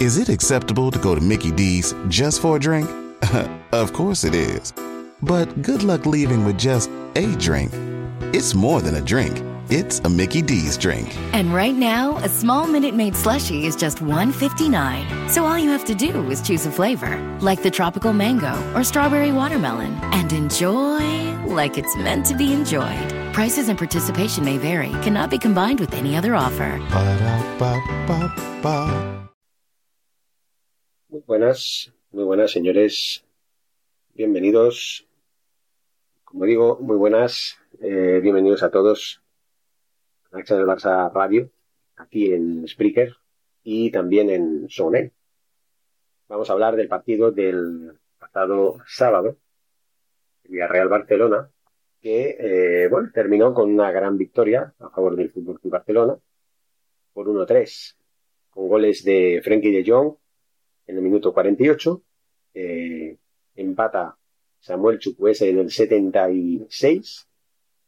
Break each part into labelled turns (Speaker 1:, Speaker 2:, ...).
Speaker 1: Is it acceptable to go to Mickey D's just for a drink? of course it is. But good luck leaving with just a drink. It's more than a drink. It's a Mickey D's drink.
Speaker 2: And right now, a small Minute Maid slushie is just $1.59. So all you have to do is choose a flavor, like the tropical mango or strawberry watermelon, and enjoy like it's meant to be enjoyed. Prices and participation may vary, cannot be combined with any other offer.
Speaker 1: Ba-da-ba-ba-ba.
Speaker 3: Buenas, muy buenas, señores. Bienvenidos. Como digo, muy buenas. eh, bienvenidos a todos a Axa Barça Radio, aquí en Spreaker y también en Sonet. Vamos a hablar del partido del pasado sábado, Villarreal Barcelona, que eh, bueno, terminó con una gran victoria a favor del Fútbol Club Barcelona por 1-3, con goles de Frenkie de Jong en el minuto 48, eh, empata Samuel Chukwueze en el 76,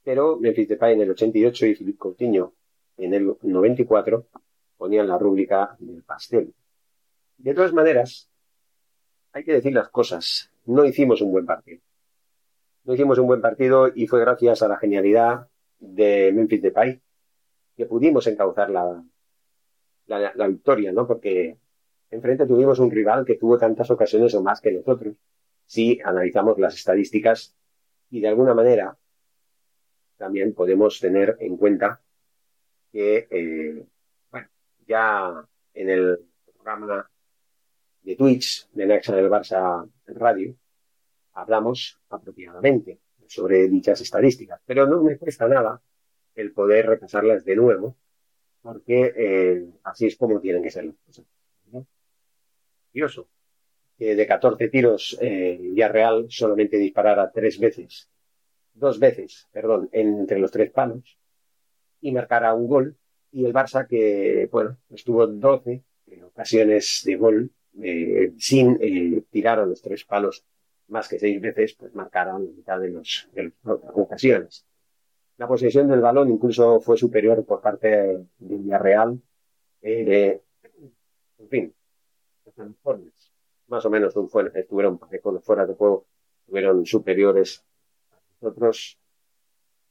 Speaker 3: pero Memphis Depay en el 88 y Philippe Coutinho en el 94 ponían la rúbrica del pastel. De todas maneras, hay que decir las cosas, no hicimos un buen partido. No hicimos un buen partido y fue gracias a la genialidad de Memphis Depay que pudimos encauzar la, la, la victoria, ¿no? Porque enfrente tuvimos un rival que tuvo tantas ocasiones o más que nosotros, si analizamos las estadísticas y de alguna manera también podemos tener en cuenta que, eh, bueno, ya en el programa de Twitch de Nexa del Barça Radio hablamos apropiadamente sobre dichas estadísticas, pero no me cuesta nada el poder repasarlas de nuevo, porque eh, así es como tienen que ser las cosas. Curioso que de 14 tiros eh, Villarreal solamente disparara tres veces, dos veces, perdón, entre los tres palos y marcara un gol, y el Barça que, bueno, estuvo 12 en ocasiones de gol eh, sin eh, tirar a los tres palos más que seis veces, pues marcaron la mitad de las ocasiones. La posesión del balón incluso fue superior por parte de Villarreal. Eh, en fin, más o menos un fuera, estuvieron con los fuera de juego, estuvieron superiores a nosotros.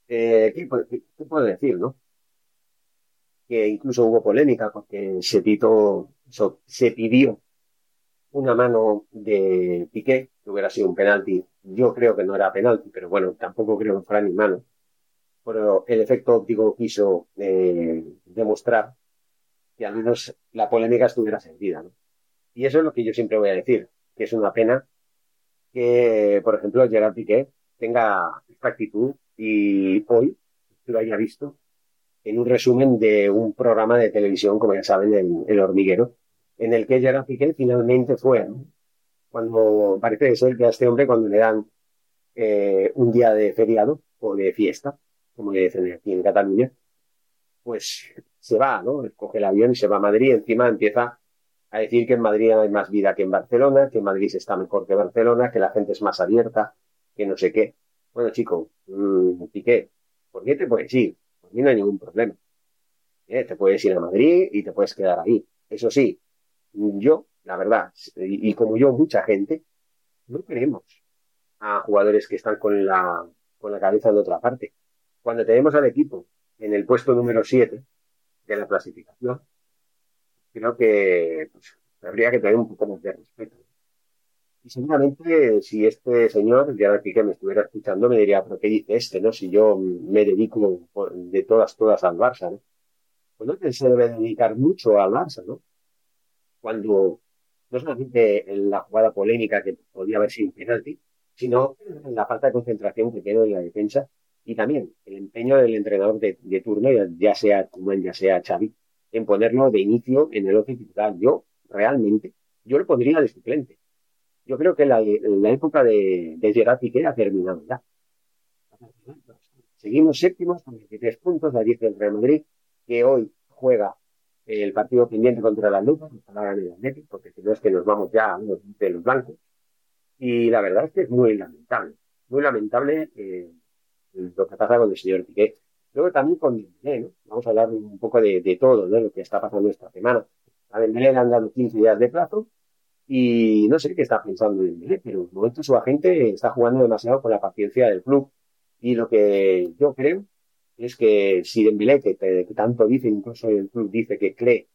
Speaker 3: Eh, ¿qué, qué, ¿Qué puedo decir, no? Que incluso hubo polémica porque se, se pidió una mano de Piqué, que hubiera sido un penalti. Yo creo que no era penalti, pero bueno, tampoco creo que fuera ni mano. Pero el efecto óptico quiso eh, demostrar que al menos la polémica estuviera servida. ¿no? Y eso es lo que yo siempre voy a decir, que es una pena que, por ejemplo, Gerard Piqué tenga esta actitud y hoy lo haya visto en un resumen de un programa de televisión, como ya saben, el, el hormiguero, en el que Gerard Piqué finalmente fue, cuando parece ser que a este hombre cuando le dan eh, un día de feriado o de fiesta, como le dicen aquí en Cataluña, pues se va, ¿no? Coge el avión y se va a Madrid, encima empieza a decir que en Madrid hay más vida que en Barcelona, que en Madrid está mejor que Barcelona, que la gente es más abierta, que no sé qué. Bueno, chico, mmm, Piqué, ¿por qué te puedes ir? Por mí no hay ningún problema. ¿Eh? Te puedes ir a Madrid y te puedes quedar ahí. Eso sí, yo, la verdad, y, como yo, mucha gente, no queremos a jugadores que están con la, con la cabeza de otra parte. Cuando tenemos al equipo en el puesto número 7 de la clasificación, creo que pues, habría que tener un poco más de respeto. Y seguramente si este señor, ya que me estuviera escuchando, me diría, pero ¿qué dice este, no? Si yo me dedico de todas, todas al Barça, ¿no? Pues no se debe dedicar mucho al Barça, ¿no? Cuando no solamente en la jugada polémica que podía haber sido un penalti, sino en la falta de concentración que tiene en la defensa y también el empeño del entrenador de, de turno, ya sea Koeman, ya sea Xavi, en ponerlo de inicio en el once titular. Yo realmente yo lo pondría de suplente. Yo creo que la, la época de, de Gerard Piqué ha terminado ya. Seguimos séptimos con 23 puntos, la 10 del Real Madrid, que hoy juega el partido pendiente contra la Lupa, para el Atlético, porque si no es que nos vamos ya a los, de los blancos. Y la verdad es que es muy lamentable, muy lamentable eh, lo que pasa con el señor Piqué. Luego también con Dembélé, ¿no? Vamos a hablar un poco de, de todo, ¿no? Lo que está pasando esta semana. A Dembélé le han dado 15 días de plazo y no sé qué está pensando Dembélé, pero de momento su agente está jugando demasiado con la paciencia del club. Y lo que yo creo es que si Dembélé, que, tanto dice, incluso el club dice que cree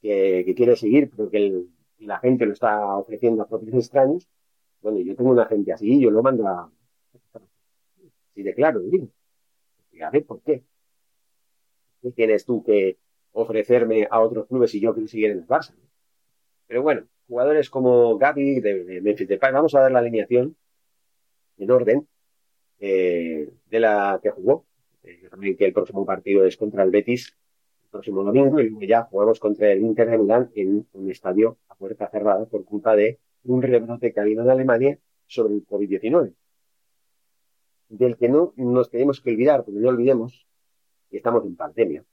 Speaker 3: que, quiere seguir, pero que la gente lo está ofreciendo a propios extraños, bueno, yo tengo una gente así, yo lo mando a... Si de claro, digo. A ver, ¿por qué? ¿Qué tienes tú que ofrecerme a otros clubes si yo quiero seguir en el Barça? Pero bueno, jugadores como Gaby de, de Memphis Depay, vamos a dar la alineación en orden eh, de la que jugó. Eh, que el próximo partido es contra el Betis el próximo domingo y luego ya jugamos contra el Inter de Milán en un estadio a puerta cerrada por culpa de un rebrote que ha habido en Alemania sobre el COVID-19, del que no nos tenemos que olvidar, porque no olvidemos que estamos en pandemia.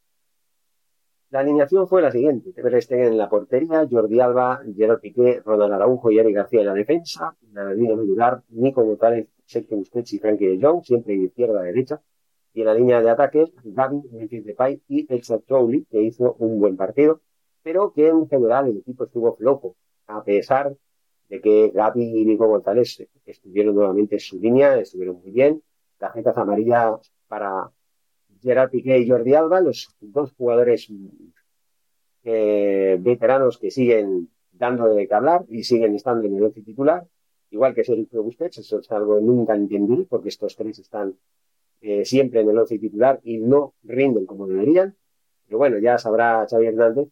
Speaker 3: La alineación fue la siguiente. Ter Stegen en la portería, Jordi Alba, Gerard Piqué, Ronald Araujo y Eric García en la defensa. Línea medular, Nico González, Sergio Busquets y Frankie de Jong, siempre de izquierda derecha. Y en la línea de ataque, Gaby, Memphis Depay y El Trouli, que hizo un buen partido, pero que en general el equipo estuvo flojo, a pesar de que Gaby y Nico González estuvieron nuevamente en su línea, estuvieron muy bien. Tarjetas amarillas para Gerard Piqué y Jordi Alba, los dos jugadores eh, veteranos que siguen dando de que hablar y siguen estando en el once titular, igual que Sergio Busquets, eso es algo que nunca entendí, porque estos tres están eh, siempre en el once titular y no rinden como deberían. Pero bueno, ya sabrá Xavi Hernández,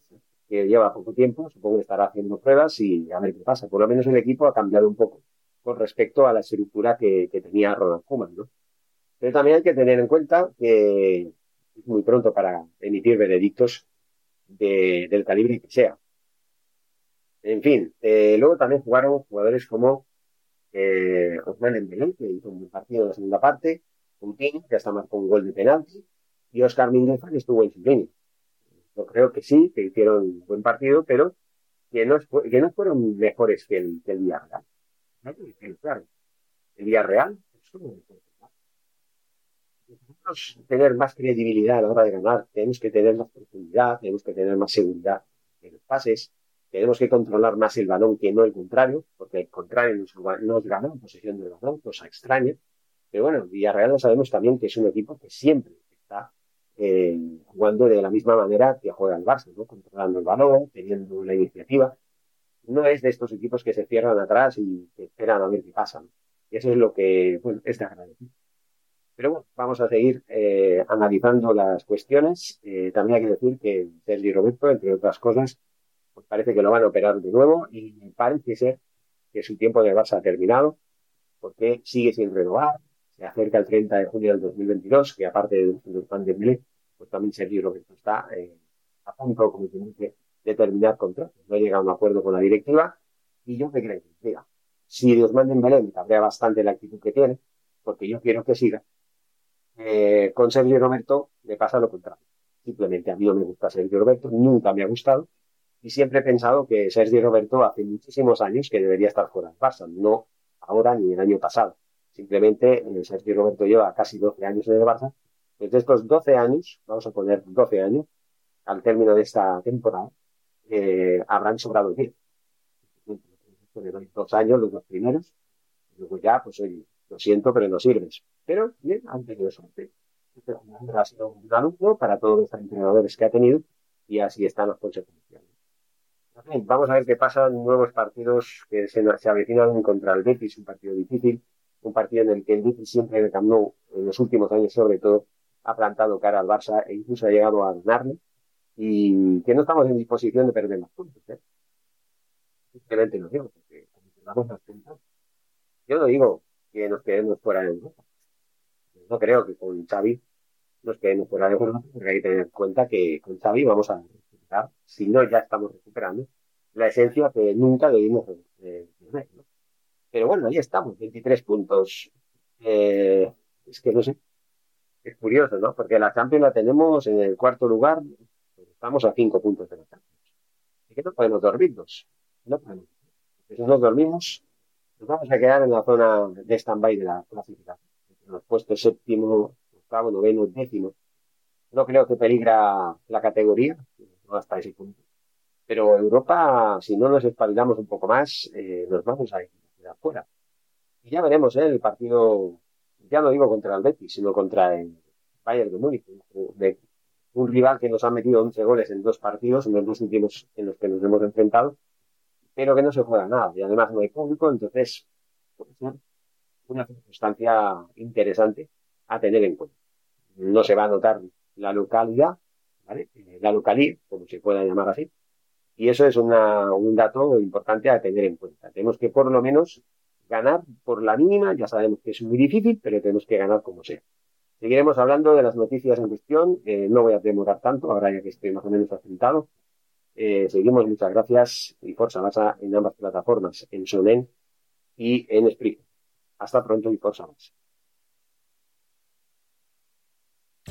Speaker 3: que lleva poco tiempo, supongo que estará haciendo pruebas y a ver qué pasa. Por lo menos el equipo ha cambiado un poco con respecto a la estructura que, que tenía Ronald Koeman, ¿no? Pero también hay que tener en cuenta que es muy pronto para emitir veredictos de, del calibre que sea. En fin, eh, luego también jugaron jugadores como eh, Osman Dembélé, que hizo un partido en la segunda parte, Coutinho, que hasta marcó un gol de penalti, y Oscar Mingueza, que estuvo en su línea. Yo creo que sí, que hicieron un buen partido, pero que no, que no fueron mejores que el, que el Villarreal. Claro, el Villarreal es Necesitamos tener más credibilidad a la hora de ganar, tenemos que tener más profundidad, tenemos que tener más seguridad en los pases, tenemos que controlar más el balón que no el contrario, porque el contrario nos, nos gana en posesión del balón, cosa extraña. Pero bueno, Villarreal lo sabemos también que es un equipo que siempre está eh, jugando de la misma manera que juega el Barça, ¿no? controlando el balón, teniendo la iniciativa. No es de estos equipos que se cierran atrás y que esperan a ver qué pasa. Y eso es lo que bueno, es de agradecer. Pero bueno, vamos a seguir eh, analizando las cuestiones. Eh, también hay que decir que Sergi Roberto, entre otras cosas, pues parece que lo van a operar de nuevo y parece ser que su tiempo de Barça ha terminado porque sigue sin renovar. Se acerca el 30 de junio del 2022, que aparte de los pandemia, pues también Sergi Roberto está eh, a punto, como que, de terminar contrato. No ha llegado a un acuerdo con la directiva y yo me creo diga, si Dios manden Belén, me cabrea bastante la actitud que tiene, porque yo quiero que siga, eh, con Sergio Roberto me pasa lo contrario. Simplemente a mí no me gusta Sergio Roberto, nunca me ha gustado. Y siempre he pensado que Sergio Roberto hace muchísimos años que debería estar fuera del Barça, no ahora ni el año pasado. Simplemente eh, Sergio Roberto lleva casi 12 años en el Barça. Desde estos 12 años, vamos a poner 12 años, al término de esta temporada, eh, habrán sobrado 10. Dos años, los dos primeros. Luego ya, pues oye, lo siento, pero no sirves. Pero, bien, han tenido suerte. Este ha sido un alumno para todos los entrenadores que ha tenido y así están las consecuencias. Bien, vamos a ver qué pasa en nuevos partidos que se, se avecinan contra el Betis, un partido difícil, un partido en el que el Betis siempre en el en los últimos años sobre todo, ha plantado cara al Barça e incluso ha llegado a ganarle y que no estamos en disposición de perder más puntos. ¿eh? Lo digo, porque damos las puntos, yo no digo que nos quedemos fuera de Europa. No creo que con Xavi nos quedemos fuera de Europa, porque hay que tener en cuenta que con Xavi vamos a recuperar, si no ya estamos recuperando, la esencia que nunca debimos ver. Pero bueno, ahí estamos, 23 puntos. Eh, es que no sé, es curioso, ¿no? Porque la Champions la tenemos en el cuarto lugar, estamos a 5 puntos de la Champions. ¿Y que no podemos dormirnos? No podemos. Si nos dormimos, nos vamos a quedar en la zona de stand-by de la clasificación. Los puestos séptimo, octavo, noveno, décimo. No creo que peligra la categoría, no hasta ese punto. Pero Europa, si no nos espabilamos un poco más, eh, nos vamos a ir afuera. Y ya veremos ¿eh? el partido, ya no digo contra el Betis, sino contra el Bayern de Múnich, un rival que nos ha metido 11 goles en dos partidos, en los dos últimos en los que nos hemos enfrentado, pero que no se juega nada. Y además no hay público, entonces una circunstancia interesante a tener en cuenta. No se va a notar la localidad, ¿vale? Eh, la localidad, como se pueda llamar así, y eso es una, un dato importante a tener en cuenta. Tenemos que por lo menos ganar por la mínima, ya sabemos que es muy difícil, pero tenemos que ganar como sea. Seguiremos hablando de las noticias en cuestión, eh, no voy a demorar tanto, ahora ya que estoy más o menos asentado. Eh, seguimos, muchas gracias y Forza Masa en ambas plataformas, en Sonen y en Spreaker. Hasta pronto y Forza Masa.